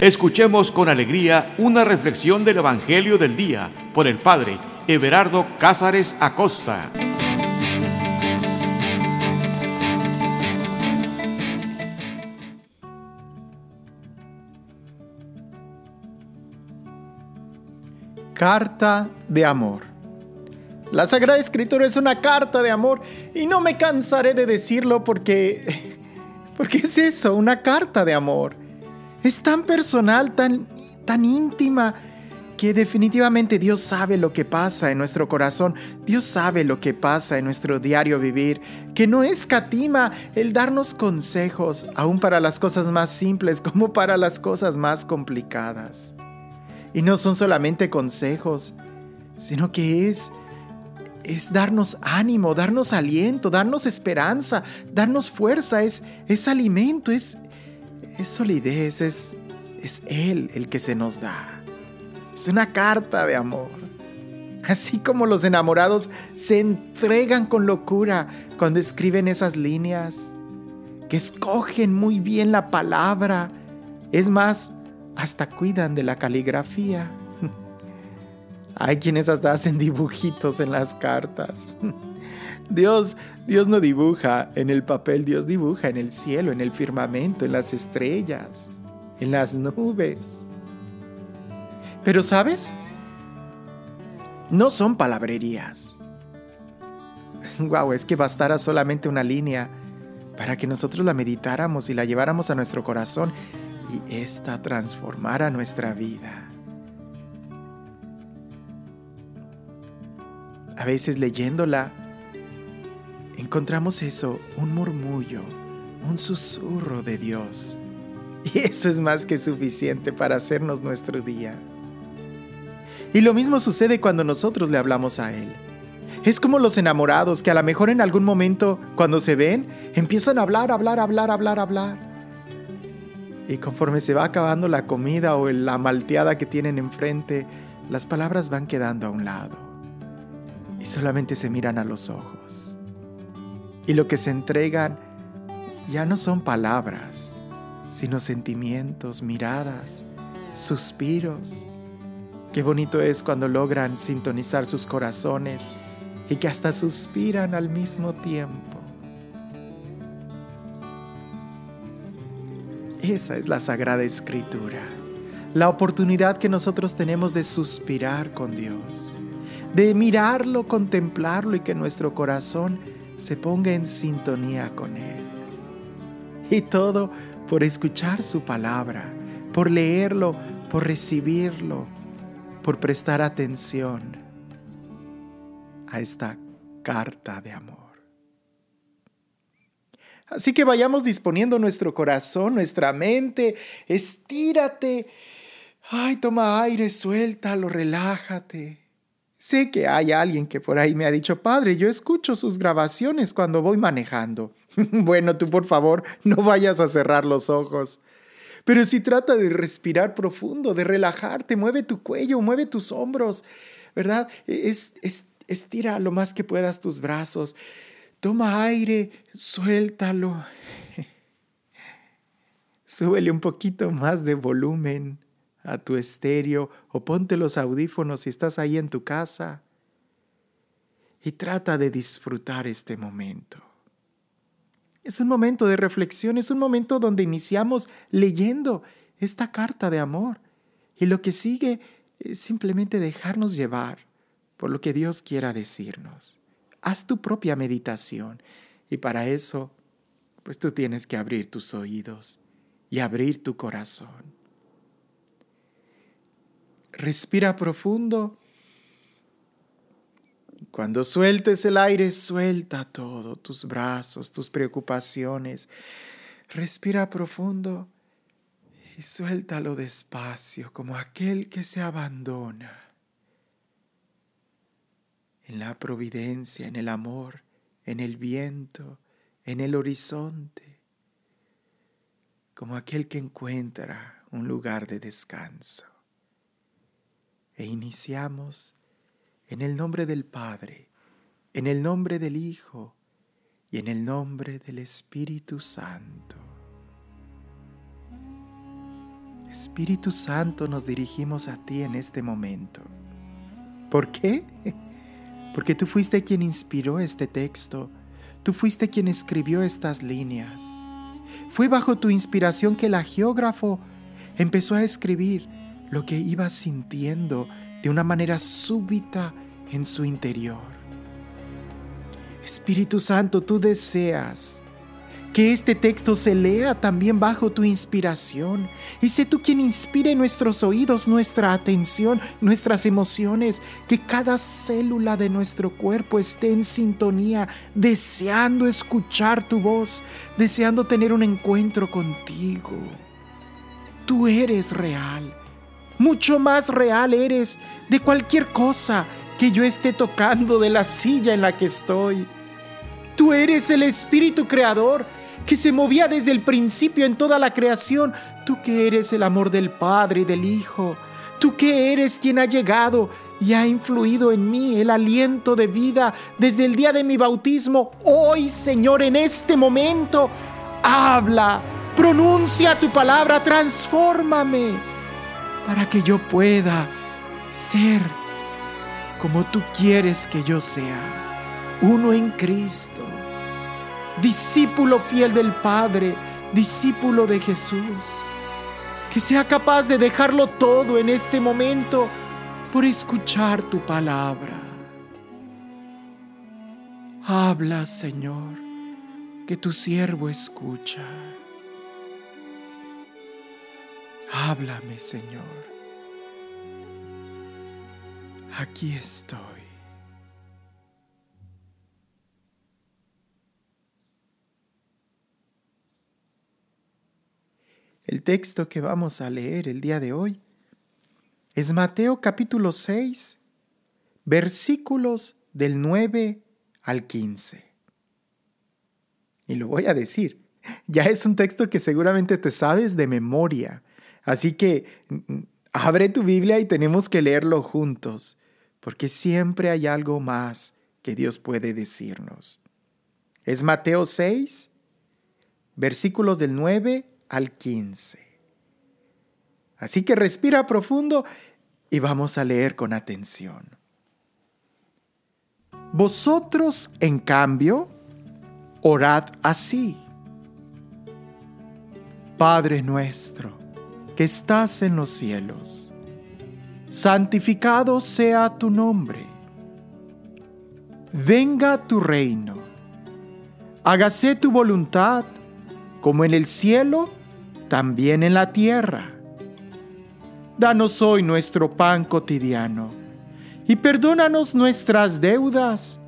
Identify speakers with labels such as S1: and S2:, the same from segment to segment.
S1: Escuchemos con alegría una reflexión del Evangelio del Día por el Padre Everardo Cázares Acosta.
S2: Carta de amor. La Sagrada Escritura es una carta de amor y no me cansaré de decirlo porque... porque es eso, una carta de amor. Es tan personal, tan, tan íntima, que definitivamente Dios sabe lo que pasa en nuestro corazón, Dios sabe lo que pasa en nuestro diario vivir, que no escatima el darnos consejos, aún para las cosas más simples como para las cosas más complicadas. Y no son solamente consejos, sino que es es darnos ánimo, darnos aliento, darnos esperanza, darnos fuerza, es, es alimento, es, es solidez, es, es Él el que se nos da. Es una carta de amor. Así como los enamorados se entregan con locura cuando escriben esas líneas, que escogen muy bien la palabra, es más, hasta cuidan de la caligrafía. Hay quienes hasta hacen dibujitos en las cartas. Dios, Dios no dibuja en el papel, Dios dibuja en el cielo, en el firmamento, en las estrellas, en las nubes. Pero ¿sabes? No son palabrerías. Wow, es que bastara solamente una línea para que nosotros la meditáramos y la lleváramos a nuestro corazón y esta transformara nuestra vida. A veces leyéndola, encontramos eso, un murmullo, un susurro de Dios. Y eso es más que suficiente para hacernos nuestro día. Y lo mismo sucede cuando nosotros le hablamos a Él. Es como los enamorados que a lo mejor en algún momento, cuando se ven, empiezan a hablar, hablar, hablar, hablar, hablar. Y conforme se va acabando la comida o la malteada que tienen enfrente, las palabras van quedando a un lado. Y solamente se miran a los ojos. Y lo que se entregan ya no son palabras, sino sentimientos, miradas, suspiros. Qué bonito es cuando logran sintonizar sus corazones y que hasta suspiran al mismo tiempo. Esa es la Sagrada Escritura, la oportunidad que nosotros tenemos de suspirar con Dios, de mirarlo, contemplarlo y que nuestro corazón se ponga en sintonía con Él. Y todo por escuchar su palabra, por leerlo, por recibirlo, por prestar atención a esta carta de amor. Así que vayamos disponiendo nuestro corazón, nuestra mente, estírate. Ay, toma aire, suéltalo, relájate. Sé que hay alguien que por ahí me ha dicho, padre, yo escucho sus grabaciones cuando voy manejando. bueno, tú por favor, no vayas a cerrar los ojos. Pero si trata de respirar profundo, de relajarte, mueve tu cuello, mueve tus hombros, ¿verdad? Es, es, estira lo más que puedas tus brazos. Toma aire, suéltalo. Súbele un poquito más de volumen a tu estéreo o ponte los audífonos si estás ahí en tu casa y trata de disfrutar este momento. Es un momento de reflexión, es un momento donde iniciamos leyendo esta carta de amor y lo que sigue es simplemente dejarnos llevar por lo que Dios quiera decirnos haz tu propia meditación. Y para eso, pues tú tienes que abrir tus oídos y abrir tu corazón. Respira profundo. Cuando sueltes el aire, suelta todo, tus brazos, tus preocupaciones. Respira profundo y suéltalo despacio, como aquel que se abandona en la providencia, en el amor, en el viento, en el horizonte, como aquel que encuentra un lugar de descanso. E iniciamos en el nombre del Padre, en el nombre del Hijo y en el nombre del Espíritu Santo. Espíritu Santo, nos dirigimos a ti en este momento. ¿Por qué? Porque tú fuiste quien inspiró este texto, tú fuiste quien escribió estas líneas. Fue bajo tu inspiración que el geógrafo empezó a escribir lo que iba sintiendo de una manera súbita en su interior. Espíritu Santo, tú deseas que este texto se lea también bajo tu inspiración y sé tú quien inspire nuestros oídos, nuestra atención, nuestras emociones, que cada célula de nuestro cuerpo esté en sintonía, deseando escuchar tu voz, deseando tener un encuentro contigo. Tú eres real, mucho más real eres de cualquier cosa que yo esté tocando de la silla en la que estoy. Tú eres el Espíritu Creador que se movía desde el principio en toda la creación. Tú que eres el amor del Padre y del Hijo. Tú que eres quien ha llegado y ha influido en mí el aliento de vida desde el día de mi bautismo. Hoy, Señor, en este momento, habla, pronuncia tu palabra, transfórmame para que yo pueda ser como tú quieres que yo sea uno en Cristo, discípulo fiel del Padre, discípulo de Jesús, que sea capaz de dejarlo todo en este momento por escuchar tu palabra. Habla, Señor, que tu siervo escucha. Háblame, Señor. Aquí estoy. El texto que vamos a leer el día de hoy es Mateo capítulo 6, versículos del 9 al 15. Y lo voy a decir, ya es un texto que seguramente te sabes de memoria, así que abre tu Biblia y tenemos que leerlo juntos, porque siempre hay algo más que Dios puede decirnos. Es Mateo 6, versículos del 9 al 15. Así que respira profundo y vamos a leer con atención. Vosotros, en cambio, orad así. Padre nuestro, que estás en los cielos, santificado sea tu nombre. Venga tu reino. Hágase tu voluntad, como en el cielo, también en la tierra. Danos hoy nuestro pan cotidiano y perdónanos nuestras deudas,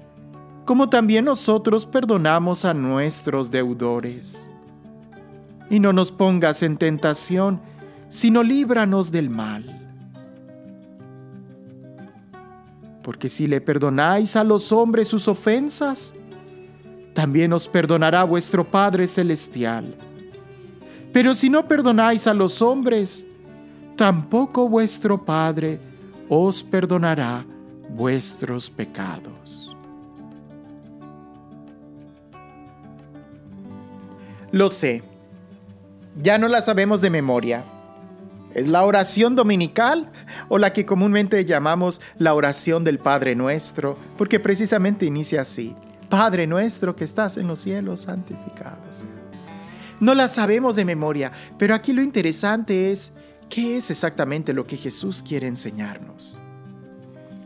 S2: como también nosotros perdonamos a nuestros deudores. Y no nos pongas en tentación, sino líbranos del mal. Porque si le perdonáis a los hombres sus ofensas, también os perdonará vuestro Padre Celestial pero si no perdonáis a los hombres, tampoco vuestro Padre os perdonará vuestros pecados. Lo sé, ya no la sabemos de memoria. ¿Es la oración dominical o la que comúnmente llamamos la oración del Padre Nuestro? Porque precisamente inicia así. Padre nuestro que estás en los cielos, santificado no la sabemos de memoria, pero aquí lo interesante es qué es exactamente lo que Jesús quiere enseñarnos.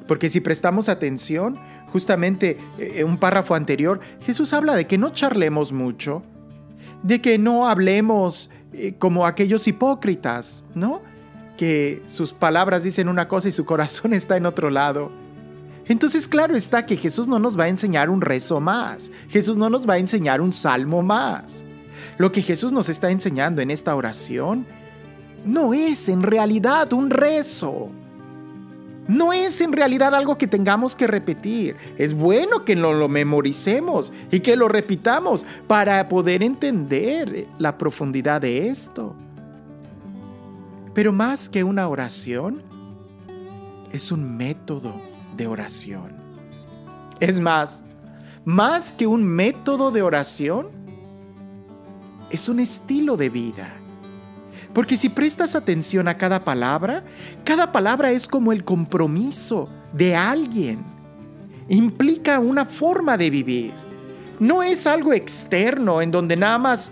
S2: Porque si prestamos atención, justamente en eh, un párrafo anterior, Jesús habla de que no charlemos mucho, de que no hablemos como aquellos hipócritas, ¿no? Que sus palabras dicen una cosa y su corazón está en otro lado. Entonces claro está que Jesús no nos va a enseñar un rezo más, Jesús no nos va a enseñar un salmo más. Lo que Jesús nos está enseñando en esta oración no es en realidad un rezo. No es en realidad algo que tengamos que repetir. Es bueno que lo, lo memoricemos y que lo repitamos para poder entender la profundidad de esto. Pero más que una oración, es un método de oración. Es más, más que un método de oración, es un estilo de vida. Porque si prestas atención a cada palabra, cada palabra es como el compromiso de alguien. Implica una forma de vivir. No es algo externo en donde nada más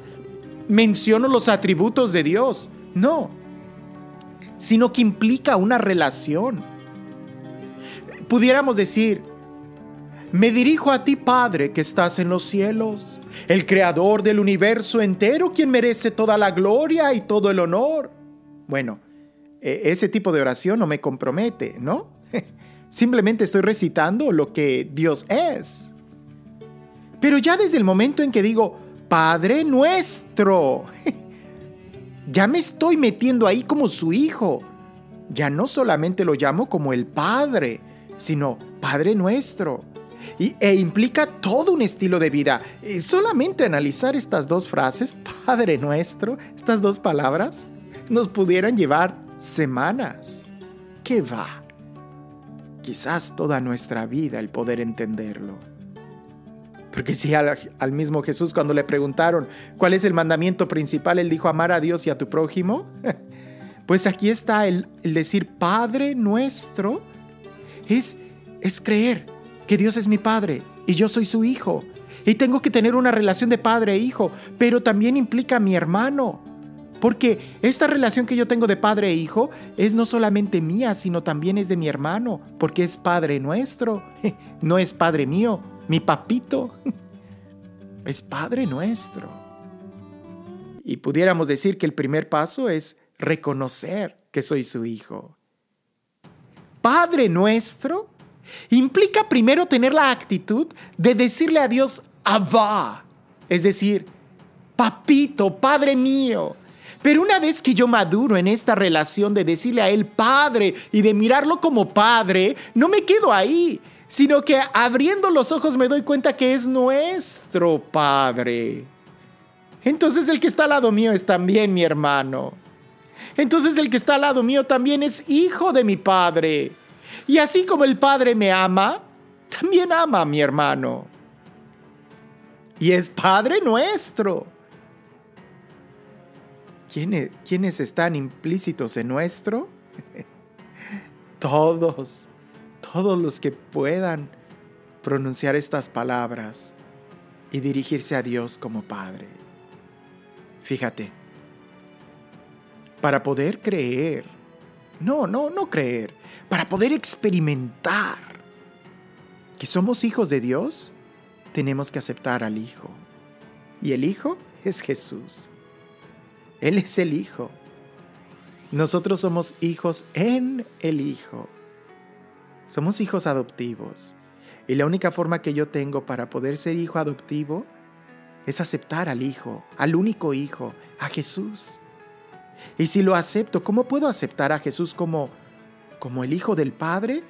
S2: menciono los atributos de Dios. No. Sino que implica una relación. Pudiéramos decir, me dirijo a ti, Padre, que estás en los cielos, el creador del universo entero, quien merece toda la gloria y todo el honor. Bueno, e, ese tipo de oración no me compromete, ¿no? Simplemente estoy recitando lo que Dios es. Pero ya desde el momento en que digo, Padre nuestro, ya me estoy metiendo ahí como su hijo. Ya no solamente lo llamo como el Padre, sino Padre nuestro e implica todo un estilo de vida. Y solamente analizar estas dos frases, Padre nuestro, estas dos palabras, nos pudieran llevar semanas. ¿Qué va? Quizás toda nuestra vida el poder entenderlo. Porque si al, mismo Jesús cuando le preguntaron cuál es el mandamiento principal, él dijo amar a Dios y a tu prójimo, pues aquí está el, el decir Padre nuestro, es, es creer que Dios es mi Padre y yo soy su hijo. Y tengo que tener una relación de padre e hijo, pero también implica a mi hermano. Porque esta relación que yo tengo de padre e hijo es no solamente mía, sino también es de mi hermano, porque es padre nuestro, no es padre mío, mi papito, es padre nuestro. Y pudiéramos decir que el primer paso es reconocer que soy su hijo. Padre nuestro implica primero tener la actitud de decirle a Dios Abba, es decir, papito, padre mío. Pero una vez que yo maduro en esta relación de decirle a Él Padre y de mirarlo como Padre, no me quedo ahí, sino que abriendo los ojos me doy cuenta que es nuestro Padre. Entonces el que está al lado mío es también mi hermano. Entonces el que está al lado mío también es hijo de mi Padre. Y así como el Padre me ama, también ama a mi hermano. Y es Padre nuestro. ¿Quiénes, ¿Quiénes están implícitos en nuestro? todos, todos los que puedan pronunciar estas palabras y dirigirse a Dios como Padre. Fíjate, para poder creer, no, no, no creer, para poder experimentar que somos hijos de Dios, tenemos que aceptar al Hijo. Y el Hijo es Jesús. Él es el Hijo. Nosotros somos hijos en el Hijo. Somos hijos adoptivos. Y la única forma que yo tengo para poder ser hijo adoptivo es aceptar al Hijo, al único Hijo, a Jesús. Y si lo acepto, ¿cómo puedo aceptar a Jesús como como el Hijo del Padre,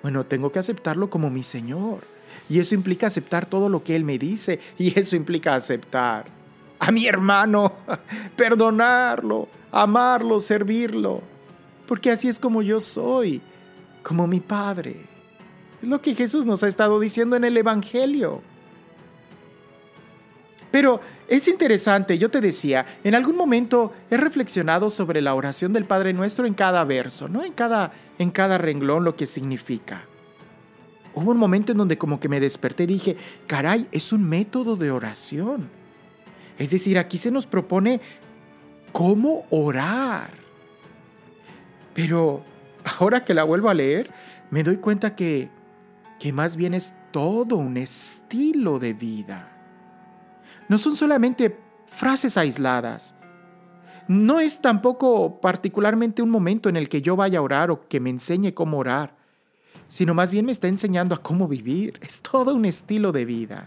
S2: bueno, tengo que aceptarlo como mi Señor. Y eso implica aceptar todo lo que Él me dice. Y eso implica aceptar a mi hermano, perdonarlo, amarlo, servirlo. Porque así es como yo soy, como mi Padre. Es lo que Jesús nos ha estado diciendo en el Evangelio. Pero es interesante, yo te decía, en algún momento he reflexionado sobre la oración del Padre Nuestro en cada verso, ¿no? En cada, en cada renglón lo que significa. Hubo un momento en donde como que me desperté y dije, caray, es un método de oración. Es decir, aquí se nos propone cómo orar. Pero ahora que la vuelvo a leer, me doy cuenta que, que más bien es todo un estilo de vida no son solamente frases aisladas. No es tampoco particularmente un momento en el que yo vaya a orar o que me enseñe cómo orar, sino más bien me está enseñando a cómo vivir. Es todo un estilo de vida.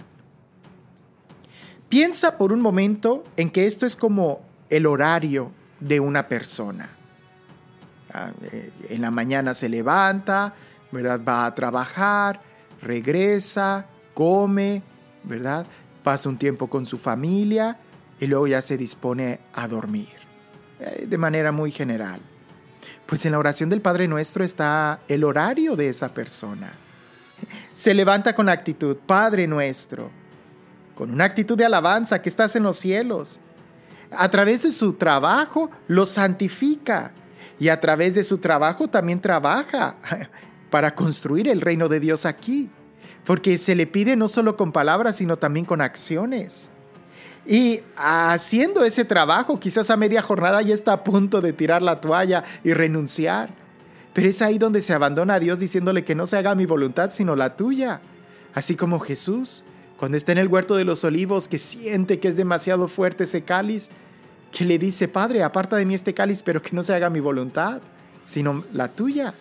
S2: Piensa por un momento en que esto es como el horario de una persona. Ah, eh, en la mañana se levanta, ¿verdad? Va a trabajar, regresa, come, ¿verdad? Pasa un tiempo con su familia y luego ya se dispone a dormir, eh, de manera muy general. Pues en la oración del Padre Nuestro está el horario de esa persona. Se levanta con actitud, Padre Nuestro, con una actitud de alabanza que estás en los cielos. a través de su trabajo lo santifica y a través de su trabajo también trabaja para construir el reino de Dios aquí, porque se le pide no solo con palabras, sino también con acciones. Y haciendo ese trabajo, quizás a media jornada ya está a punto de tirar la toalla y renunciar. Pero es ahí donde se abandona a Dios diciéndole que no se haga mi voluntad, sino la tuya. Así como Jesús, cuando está en el huerto de los olivos, que siente que es demasiado fuerte ese cáliz, que le dice, Padre, aparta de mí este cáliz, pero que no se haga mi voluntad, sino la tuya.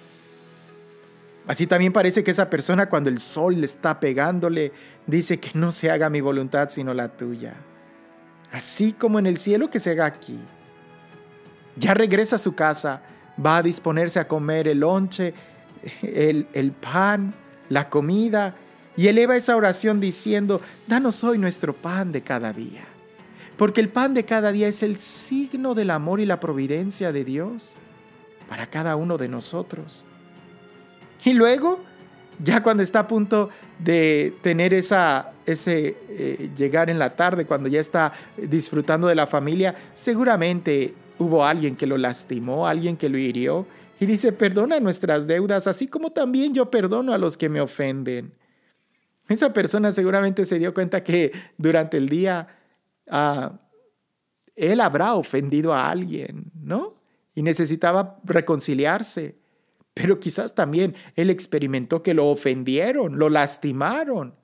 S2: Así también parece que esa persona cuando el sol le está pegándole, dice que no se haga mi voluntad, sino la tuya así como en el cielo que se haga aquí. Ya regresa a su casa, va a disponerse a comer el lonche, el, el pan, la comida, y eleva esa oración diciendo, danos hoy nuestro pan de cada día. Porque el pan de cada día es el signo del amor y la providencia de Dios para cada uno de nosotros. Y luego ya cuando está a punto de tener esa, ese eh, llegar en la tarde, cuando ya está disfrutando de la familia, seguramente hubo alguien que lo lastimó, alguien que lo hirió, y dice, perdona nuestras deudas, así como también yo perdono a los que me ofenden. Esa persona seguramente se dio cuenta que durante el día ah, él habrá ofendido a alguien, ¿no? Y necesitaba reconciliarse. Pero quizás también él experimentó que lo ofendieron, lo lastimaron.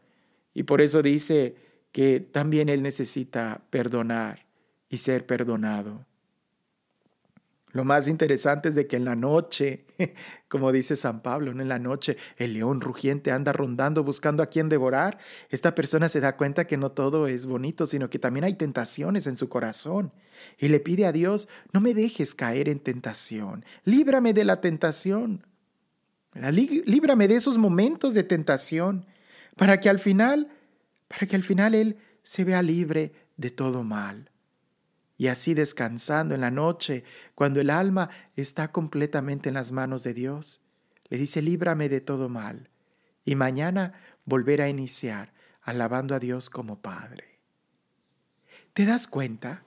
S2: Y por eso dice que también él necesita perdonar y ser perdonado. Lo más interesante es de que en la noche, como dice San Pablo, en la noche el león rugiente anda rondando buscando a quien devorar. Esta persona se da cuenta que no todo es bonito, sino que también hay tentaciones en su corazón. Y le pide a Dios, no me dejes caer en tentación, líbrame de la tentación. Líbrame de esos momentos de tentación para que al final, para que al final Él se vea libre de todo mal y así descansando en la noche, cuando el alma está completamente en las manos de Dios. Le dice, líbrame de todo mal. Y mañana volver a iniciar alabando a Dios como Padre. ¿Te das cuenta?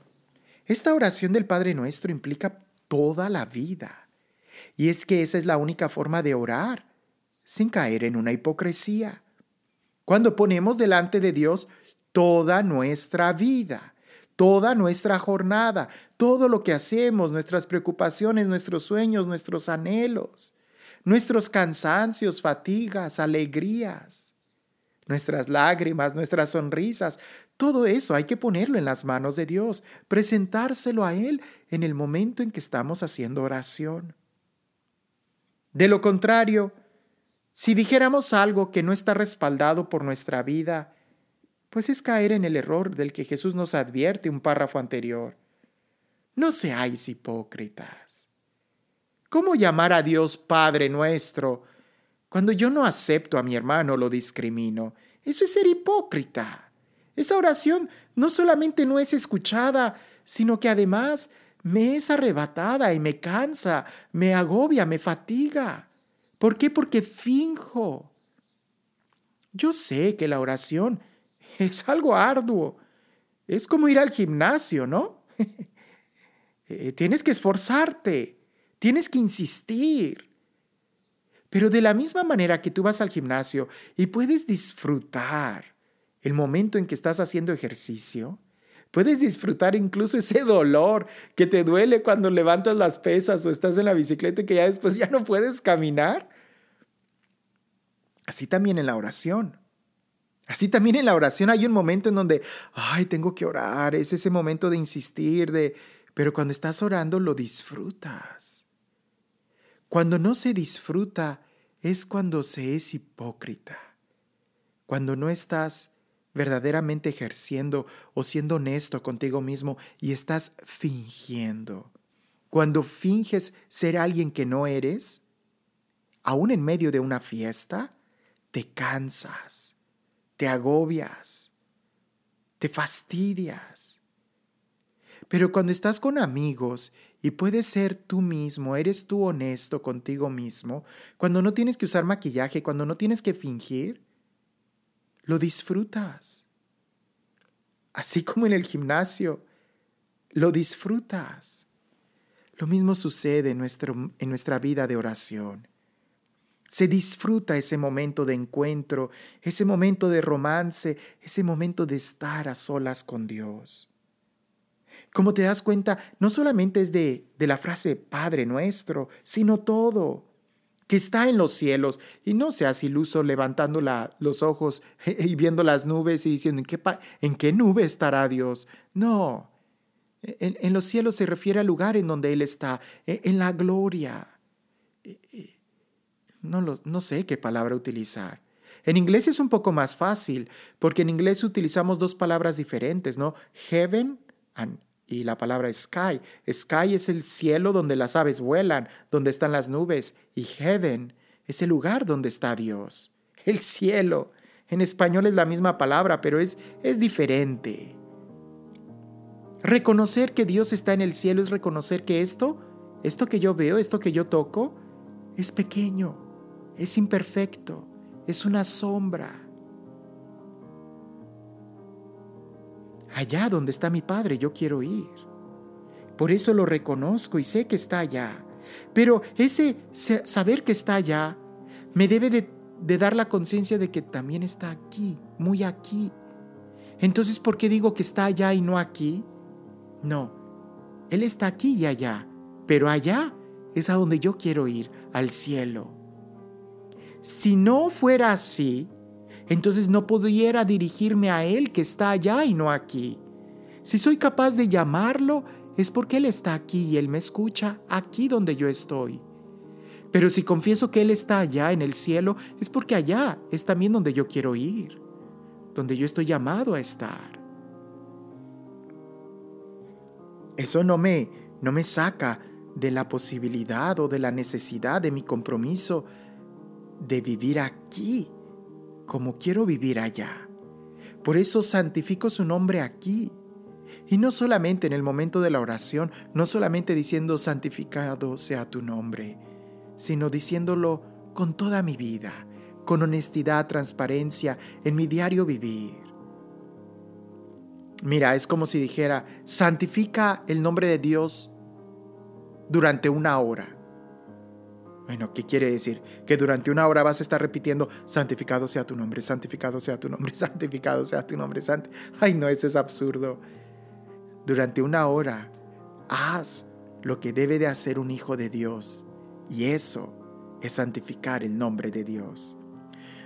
S2: Esta oración del Padre Nuestro implica toda la vida. Y es que esa es la única forma de orar, sin caer en una hipocresía. Cuando ponemos delante de Dios toda nuestra vida, toda nuestra jornada, todo lo que hacemos, nuestras preocupaciones, nuestros sueños, nuestros anhelos, nuestros cansancios, fatigas, alegrías, nuestras lágrimas, nuestras sonrisas, todo eso hay que ponerlo en las manos de Dios, presentárselo a Él en el momento en que estamos haciendo oración. De lo contrario, si dijéramos algo que no está respaldado por nuestra vida, pues es caer en el error del que Jesús nos advierte un párrafo anterior. No seáis hipócritas. ¿Cómo llamar a Dios Padre nuestro cuando yo no acepto a mi hermano, lo discrimino? Eso es ser hipócrita. Esa oración no solamente no es escuchada, sino que además me es arrebatada y me cansa, me agobia, me fatiga. ¿Por qué? Porque finjo. Yo sé que la oración es algo arduo. Es como ir al gimnasio, ¿no? Eh, tienes que esforzarte, tienes que insistir. Pero de la misma manera que tú vas al gimnasio y puedes disfrutar el momento en que estás haciendo ejercicio, puedes disfrutar incluso ese dolor que te duele cuando levantas las pesas o estás en la bicicleta y que ya después ya no puedes caminar. Así también en la oración. Así también en la oración hay un momento en donde, ay, tengo que orar, es ese momento de insistir, de, pero cuando estás orando lo disfrutas. Cuando no se disfruta es cuando se es hipócrita, cuando no estás verdaderamente ejerciendo o siendo honesto contigo mismo y estás fingiendo. Cuando finges ser alguien que no eres, aún en medio de una fiesta, te cansas te agobias, te fastidias. Pero cuando estás con amigos y puedes ser tú mismo, eres tú honesto contigo mismo, cuando no tienes que usar maquillaje, cuando no tienes que fingir, lo disfrutas. Así como en el gimnasio, lo disfrutas. Lo mismo sucede en, nuestro, en nuestra vida de oración. Se disfruta ese momento de encuentro, ese momento de romance, ese momento de estar a solas con Dios. Como te das cuenta, no solamente es de, de la frase Padre nuestro, sino todo, que está en los cielos. Y no seas iluso levantando los ojos y viendo las nubes y diciendo, ¿en qué, ¿en qué nube estará Dios? No, en, los cielos se refiere al lugar en donde Él está, en, en la gloria. No, lo, no sé qué palabra utilizar. En inglés es un poco más fácil, porque en inglés utilizamos dos palabras diferentes, ¿no? Heaven and y la palabra sky. Sky es el cielo donde las aves vuelan, donde están las nubes, y heaven es el lugar donde está Dios, el cielo. En español es la misma palabra, pero es, es diferente. Reconocer que Dios está en el cielo es reconocer que esto, esto que yo veo, esto que yo toco, es pequeño, es imperfecto, es una sombra. Allá donde está mi Padre yo quiero ir. Por eso lo reconozco y sé que está allá. Pero ese saber que está allá me debe de, dar la conciencia de que también está aquí, muy aquí. Entonces, ¿por qué digo que está allá y no aquí? No, Él está aquí y allá, pero allá es a donde yo quiero ir, al cielo. Si no fuera así, entonces no pudiera dirigirme a Él que está allá y no aquí. Si soy capaz de llamarlo, es porque Él está aquí y Él me escucha aquí donde yo estoy. Pero si confieso que Él está allá en el cielo, es porque allá es también donde yo quiero ir, donde yo estoy llamado a estar. Eso no me, no me saca de la posibilidad o de la necesidad de mi compromiso de vivir aquí como quiero vivir allá. Por eso santifico su nombre aquí. Y no solamente en el momento de la oración, no solamente diciendo santificado sea tu nombre, sino diciéndolo con toda mi vida, con honestidad, transparencia, en mi diario vivir. Mira, es como si dijera, santifica el nombre de Dios durante una hora. Bueno, ¿qué quiere decir? Que durante una hora vas a estar repitiendo, santificado sea tu nombre, santificado sea tu nombre, santificado sea tu nombre, sant Ay, no, eso es absurdo. Durante una hora, haz lo que debe de hacer un hijo de Dios. Y eso es santificar el nombre de Dios.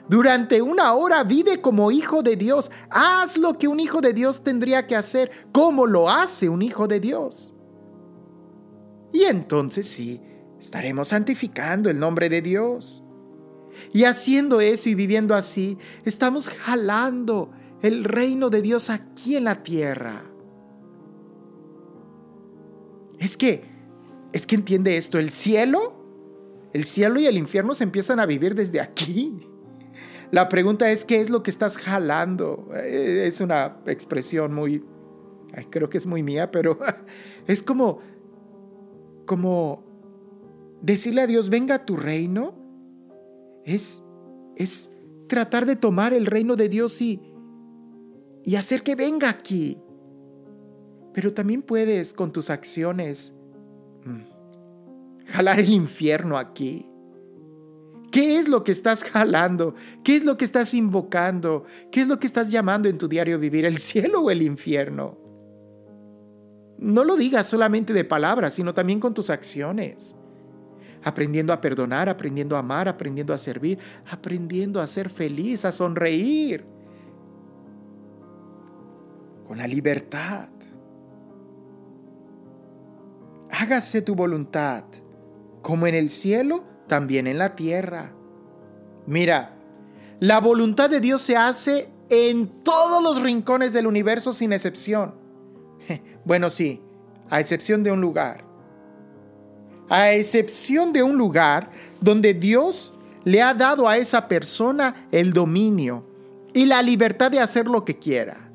S2: Durante una hora vive como hijo de Dios. Haz lo que un hijo de Dios tendría que hacer, como lo hace un hijo de Dios. Y entonces sí, estaremos santificando el nombre de Dios. Y haciendo eso y viviendo así, estamos jalando el reino de Dios aquí en la tierra. Es que, es que entiende esto, el cielo, el cielo y el infierno se empiezan a vivir desde aquí. La pregunta es, ¿qué es lo que estás jalando? Eh, es una expresión muy, creo que es muy mía, pero es como, como decirle a Dios, venga a tu reino, es, es tratar de tomar el reino de Dios y, y hacer que venga aquí. Pero también puedes con tus acciones mm, jalar el infierno aquí. ¿Qué es lo que estás jalando? ¿Qué es lo que estás invocando? ¿Qué es lo que estás llamando en tu diario vivir? ¿El cielo o el infierno? No lo digas solamente de palabras, sino también con tus acciones aprendiendo a perdonar, aprendiendo a amar, aprendiendo a servir, aprendiendo a ser feliz, a sonreír, con la libertad. Hágase tu voluntad, como en el cielo, también en la tierra. Mira, la voluntad de Dios se hace en todos los rincones del universo sin excepción. Bueno, sí, a excepción de un lugar a excepción de un lugar donde Dios le ha dado a esa persona el dominio y la libertad de hacer lo que quiera.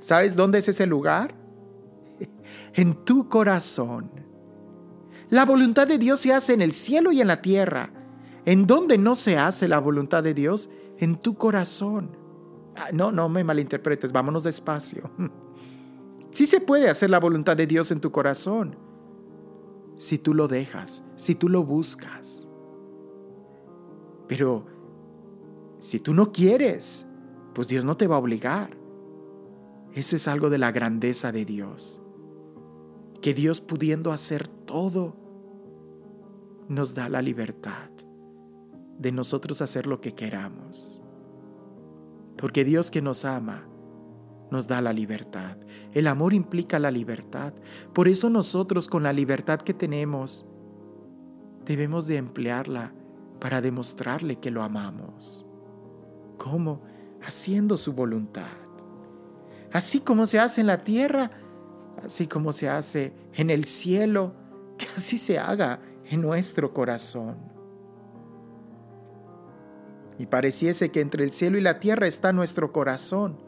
S2: ¿Sabes dónde es ese lugar? En tu corazón. La voluntad de Dios se hace en el cielo y en la tierra. ¿En dónde no se hace la voluntad de Dios? En tu corazón. Ah, no, no me malinterpretes, vámonos despacio. Sí se puede hacer la voluntad de Dios en tu corazón. Si tú lo dejas, si tú lo buscas. Pero si tú no quieres, pues Dios no te va a obligar. Eso es algo de la grandeza de Dios. Que Dios pudiendo hacer todo, nos da la libertad de nosotros hacer lo que queramos. Porque Dios que nos ama, nos da la libertad. El amor implica la libertad. Por eso nosotros con la libertad que tenemos, debemos de emplearla para demostrarle que lo amamos. ¿Cómo? Haciendo su voluntad. Así como se hace en la tierra, así como se hace en el cielo, que así se haga en nuestro corazón. Y pareciese que entre el cielo y la tierra está nuestro corazón,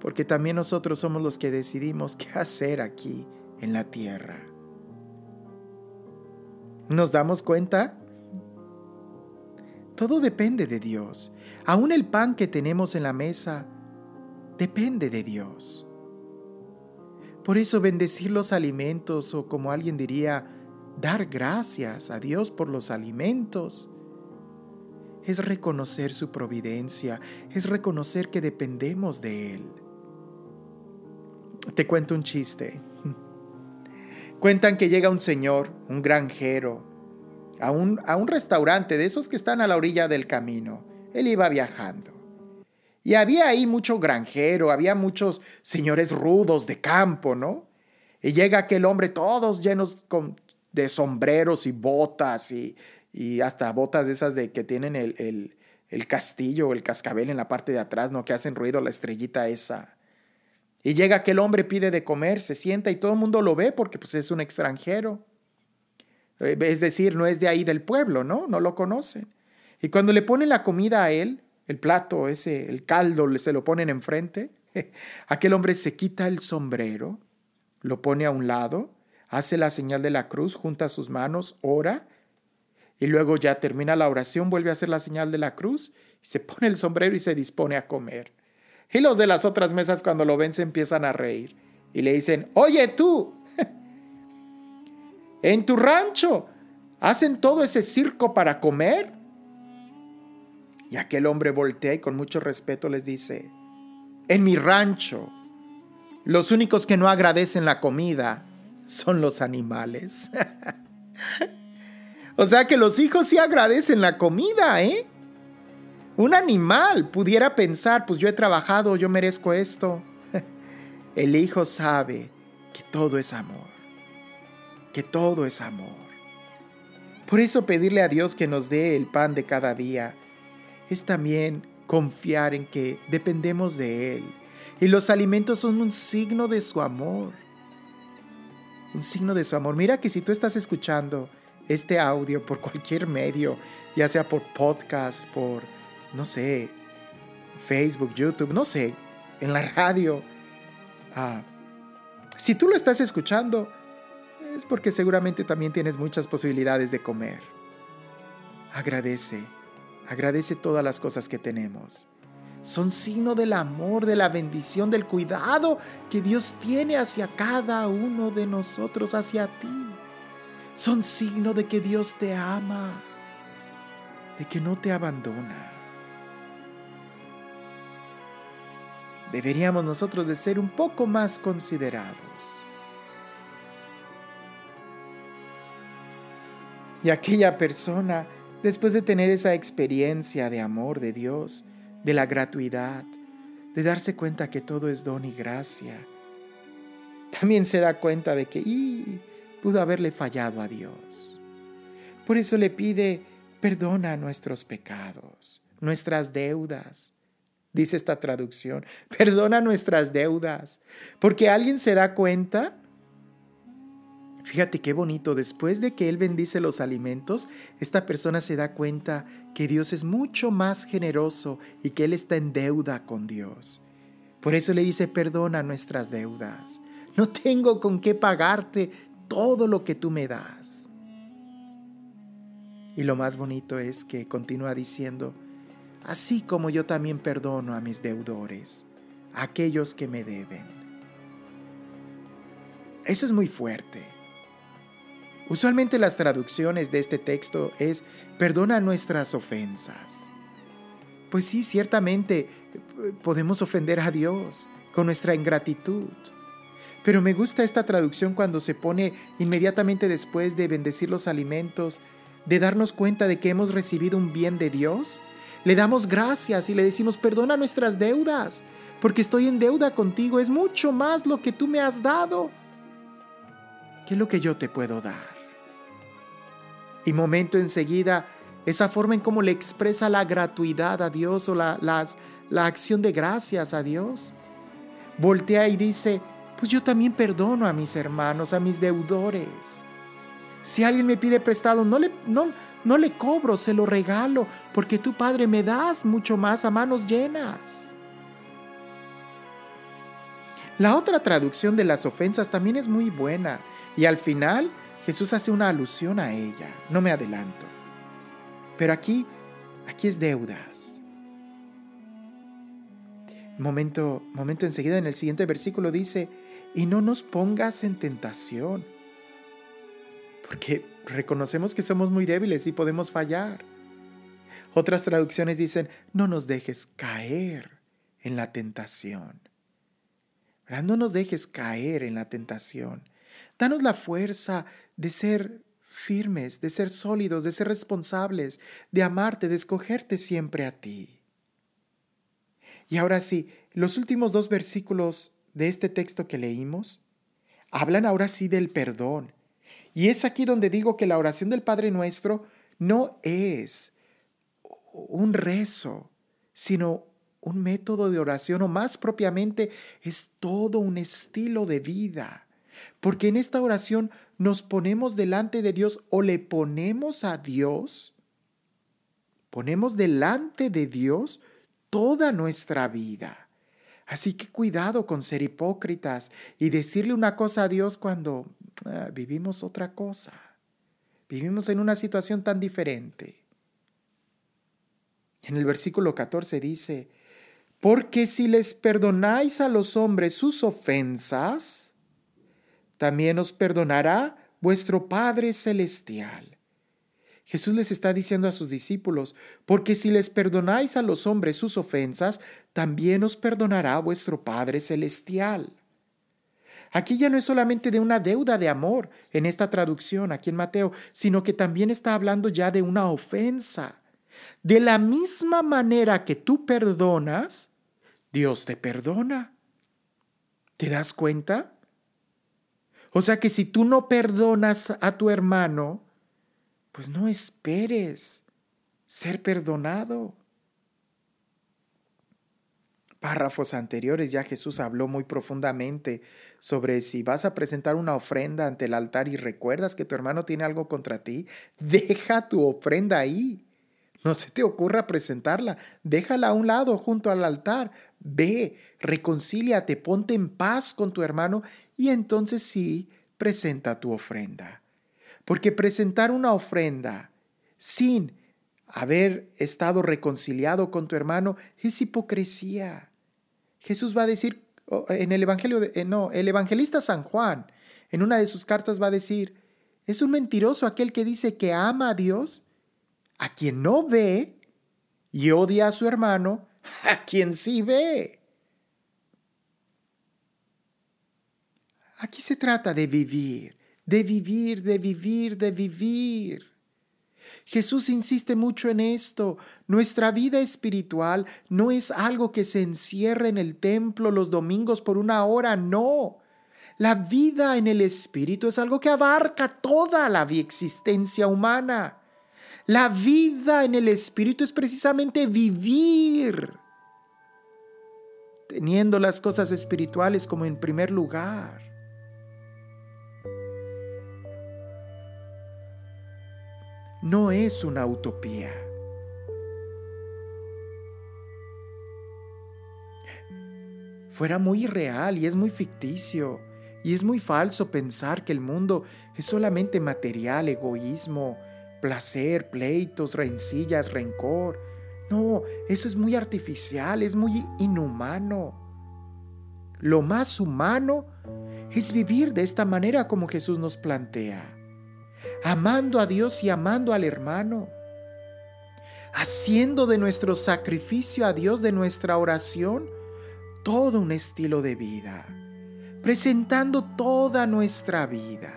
S2: porque también nosotros somos los que decidimos qué hacer aquí en la tierra. ¿Nos damos cuenta? Todo depende de Dios. Aún el pan que tenemos en la mesa depende de Dios. Por eso bendecir los alimentos o como alguien diría, dar gracias a Dios por los alimentos es reconocer su providencia, es reconocer que dependemos de Él. Te cuento un chiste. Cuentan que llega un señor, un granjero, a un, a un restaurante de esos que están a la orilla del camino. Él iba viajando. Y había ahí mucho granjero, había muchos señores rudos de campo, ¿no? Y llega aquel hombre todos llenos de sombreros y botas y, y hasta botas de esas de que tienen el, el, el castillo o el cascabel en la parte de atrás, ¿no? Que hacen ruido la estrellita esa. Y llega aquel hombre, pide de comer, se sienta y todo el mundo lo ve porque pues es un extranjero. Eh, es decir, no es de ahí del pueblo, ¿no? No lo conocen. Y cuando le ponen la comida a él, el plato ese, el caldo, se lo ponen enfrente, aquel hombre se quita el sombrero, lo pone a un lado, hace la señal de la cruz, junta sus manos, ora y luego ya termina la oración, vuelve a hacer la señal de la cruz, se pone el sombrero y se dispone a comer. Y los de las otras mesas cuando lo ven se empiezan a reír y le dicen, oye tú, en tu rancho, ¿hacen todo ese circo para comer? Y aquel hombre voltea y con mucho respeto les dice, en mi rancho, los únicos que no agradecen la comida son los animales. O sea que los hijos sí agradecen la comida, ¿eh? Un animal pudiera pensar, pues yo he trabajado, yo merezco esto. El hijo sabe que todo es amor, que todo es amor. Por eso pedirle a Dios que nos dé el pan de cada día es también confiar en que dependemos de Él. Y los alimentos son un signo de su amor. Un signo de su amor. Mira que si tú estás escuchando este audio por cualquier medio, ya sea por podcast, por, no sé, Facebook, YouTube, no sé, en la radio. Ah, si tú lo estás escuchando, es porque seguramente también tienes muchas posibilidades de comer. Agradece, agradece todas las cosas que tenemos. Son signo del amor, de la bendición, del cuidado que Dios tiene hacia cada uno de nosotros, hacia ti son signo de que Dios te ama, de que no te abandona. Deberíamos nosotros de ser un poco más considerados. Y aquella persona, después de tener esa experiencia de amor de Dios, de la gratuidad, de darse cuenta que todo es don y gracia, también se da cuenta de que, pudo haberle fallado a Dios. Por eso le pide, perdona nuestros pecados, nuestras deudas. Dice esta traducción, perdona nuestras deudas, porque alguien se da cuenta. Fíjate qué bonito, después de que Él bendice los alimentos, esta persona se da cuenta que Dios es mucho más generoso y que Él está en deuda con Dios. Por eso le dice, perdona nuestras deudas. No tengo con qué pagarte todo lo que tú me das. Y lo más bonito es que continúa diciendo, así como yo también perdono a mis deudores, a aquellos que me deben. Eso es muy fuerte. Usualmente las traducciones de este texto es perdona nuestras ofensas. Pues sí, ciertamente podemos ofender a Dios con nuestra ingratitud. Pero me gusta esta traducción cuando se pone inmediatamente después de bendecir los alimentos, de darnos cuenta de que hemos recibido un bien de Dios. Le damos gracias y le decimos, perdona nuestras deudas, porque estoy en deuda contigo, es mucho más lo que tú me has dado que lo que yo te puedo dar. Y momento enseguida, esa forma en cómo le expresa la gratuidad a Dios o la, la acción de gracias a Dios, voltea y dice, pues yo también perdono a mis hermanos, a mis deudores. Si alguien me pide prestado, no le, no, no le cobro, se lo regalo, porque tu Padre me das mucho más a manos llenas. La otra traducción de las ofensas también es muy buena y al final Jesús hace una alusión a ella. No me adelanto. Pero aquí, aquí es deudas. Momento, momento enseguida en el siguiente versículo dice, y no nos pongas en tentación. Porque reconocemos que somos muy débiles y podemos fallar. Otras traducciones dicen, no nos dejes caer en la tentación. No nos dejes caer en la tentación. Danos la fuerza de ser firmes, de ser sólidos, de ser responsables, de amarte, de escogerte siempre a ti. Y ahora sí, los últimos dos versículos de este texto que leímos hablan ahora sí del perdón. Y es aquí donde digo que la oración del Padre Nuestro no es un rezo, sino un método de oración o más propiamente es todo un estilo de vida. Porque en esta oración nos ponemos delante de Dios o le ponemos a Dios, ponemos delante de Dios toda nuestra vida. Así que cuidado con ser hipócritas y decirle una cosa a Dios cuando ah, vivimos otra cosa. Vivimos en una situación tan diferente. En el versículo 14 dice, porque si les perdonáis a los hombres sus ofensas, también os perdonará vuestro Padre Celestial. Jesús les está diciendo a sus discípulos, porque si les perdonáis a los hombres sus ofensas, también os perdonará vuestro Padre Celestial. Aquí ya no es solamente de una deuda de amor en esta traducción, aquí en Mateo, sino que también está hablando ya de una ofensa. De la misma manera que tú perdonas, Dios te perdona. ¿Te das cuenta? O sea que si tú no perdonas a tu hermano, pues no esperes ser perdonado. Párrafos anteriores ya Jesús habló muy profundamente sobre si vas a presentar una ofrenda ante el altar y recuerdas que tu hermano tiene algo contra ti, deja tu ofrenda ahí. No se te ocurra presentarla, déjala a un lado junto al altar. Ve, reconcíliate, ponte en paz con tu hermano y entonces sí, presenta tu ofrenda. Porque presentar una ofrenda sin haber estado reconciliado con tu hermano es hipocresía. Jesús va a decir en el Evangelio, de, eh, no, el evangelista San Juan, en una de sus cartas va a decir, es un mentiroso aquel que dice que ama a Dios, a quien no ve, y odia a su hermano, a quien sí ve. Aquí se trata de vivir de vivir, de vivir, de vivir. Jesús insiste mucho en esto. Nuestra vida espiritual no es algo que se encierre en el templo los domingos por una hora, no. La vida en el espíritu es algo que abarca toda la existencia humana. La vida en el espíritu es precisamente vivir, teniendo las cosas espirituales como en primer lugar. No es una utopía. Fuera muy real y es muy ficticio y es muy falso pensar que el mundo es solamente material, egoísmo, placer, pleitos, rencillas, rencor. No, eso es muy artificial, es muy inhumano. Lo más humano es vivir de esta manera como Jesús nos plantea, amando a Dios y amando al hermano, haciendo de nuestro sacrificio a Dios, de nuestra oración, todo un estilo de vida, presentando toda nuestra vida.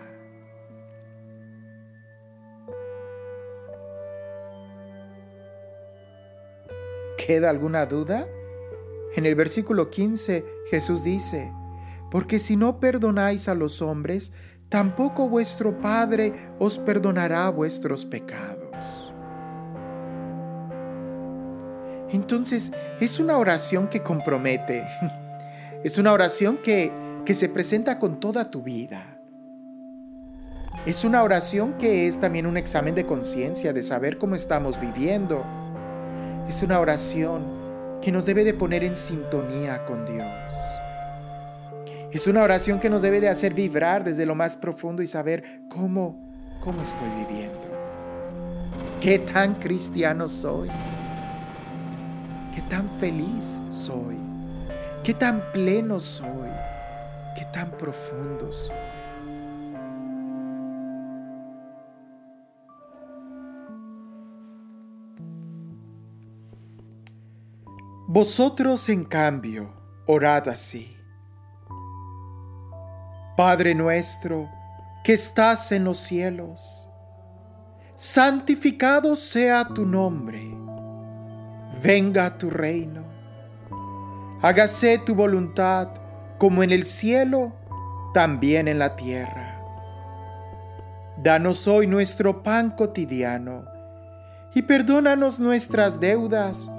S2: ¿Queda alguna duda? En el versículo 15 Jesús dice, porque si no perdonáis a los hombres, tampoco vuestro Padre os perdonará vuestros pecados. Entonces, es una oración que compromete. Es una oración que, que se presenta con toda tu vida. Es una oración que es también un examen de conciencia, de saber cómo estamos viviendo. Es una oración que nos debe de poner en sintonía con Dios. Es una oración que nos debe de hacer vibrar desde lo más profundo y saber cómo, cómo estoy viviendo. ¿Qué tan cristiano soy? ¿Qué tan feliz soy? ¿Qué tan pleno soy? ¿Qué tan profundo soy? Vosotros, en cambio, orad así. Padre nuestro, que estás en los cielos, santificado sea tu nombre, venga tu reino, hágase tu voluntad como en el cielo, también en la tierra. Danos hoy nuestro pan cotidiano y perdónanos nuestras deudas,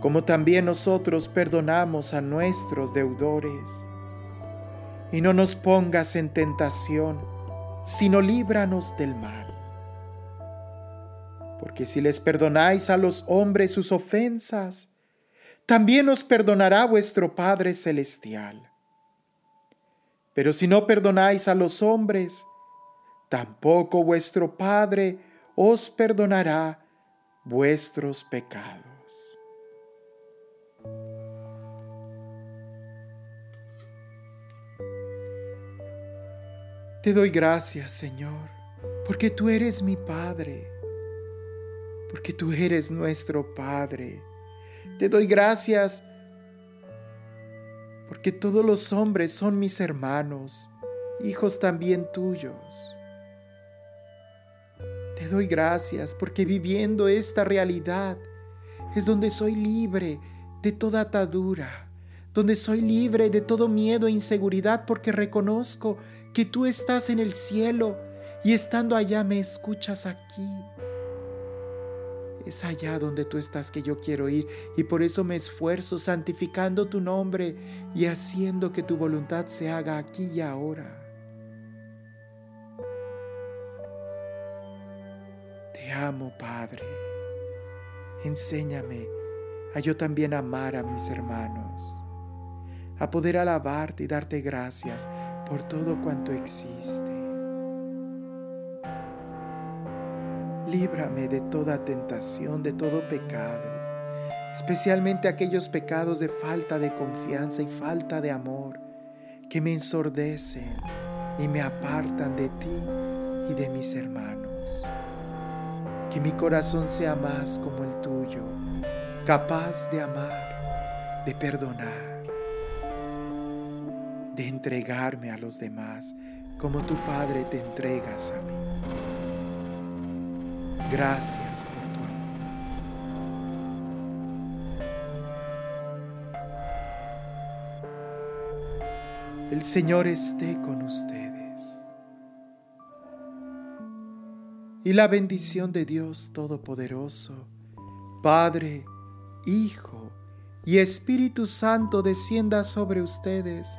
S2: como también nosotros perdonamos a nuestros deudores y no nos pongas en tentación, sino líbranos del mal. Porque si les perdonáis a los hombres sus ofensas, también os perdonará vuestro Padre Celestial. Pero si no perdonáis a los hombres, tampoco vuestro Padre os perdonará vuestros pecados. Te doy gracias, Señor, porque tú eres mi Padre, porque tú eres nuestro Padre. Te doy gracias porque todos los hombres son mis hermanos, hijos también tuyos. Te doy gracias porque viviendo esta realidad es donde soy libre de toda atadura, donde soy libre de todo miedo e inseguridad porque reconozco que tú estás en el cielo y estando allá me escuchas aquí. Es allá donde tú estás que yo quiero ir y por eso me esfuerzo santificando tu nombre y haciendo que tu voluntad se haga aquí y ahora. Te amo, Padre. Enséñame a yo también amar a mis hermanos, a poder alabarte y darte gracias por todo cuanto existe. Líbrame de toda tentación, de todo pecado, especialmente aquellos pecados de falta de confianza y falta de amor que me ensordecen y me apartan de ti y de mis hermanos. Que mi corazón sea más como el tuyo, capaz de amar, de perdonar de entregarme a los demás como tu Padre te entregas a mí. Gracias por tu amor. El Señor esté con ustedes. Y la bendición de Dios Todopoderoso, Padre, Hijo y Espíritu Santo descienda sobre ustedes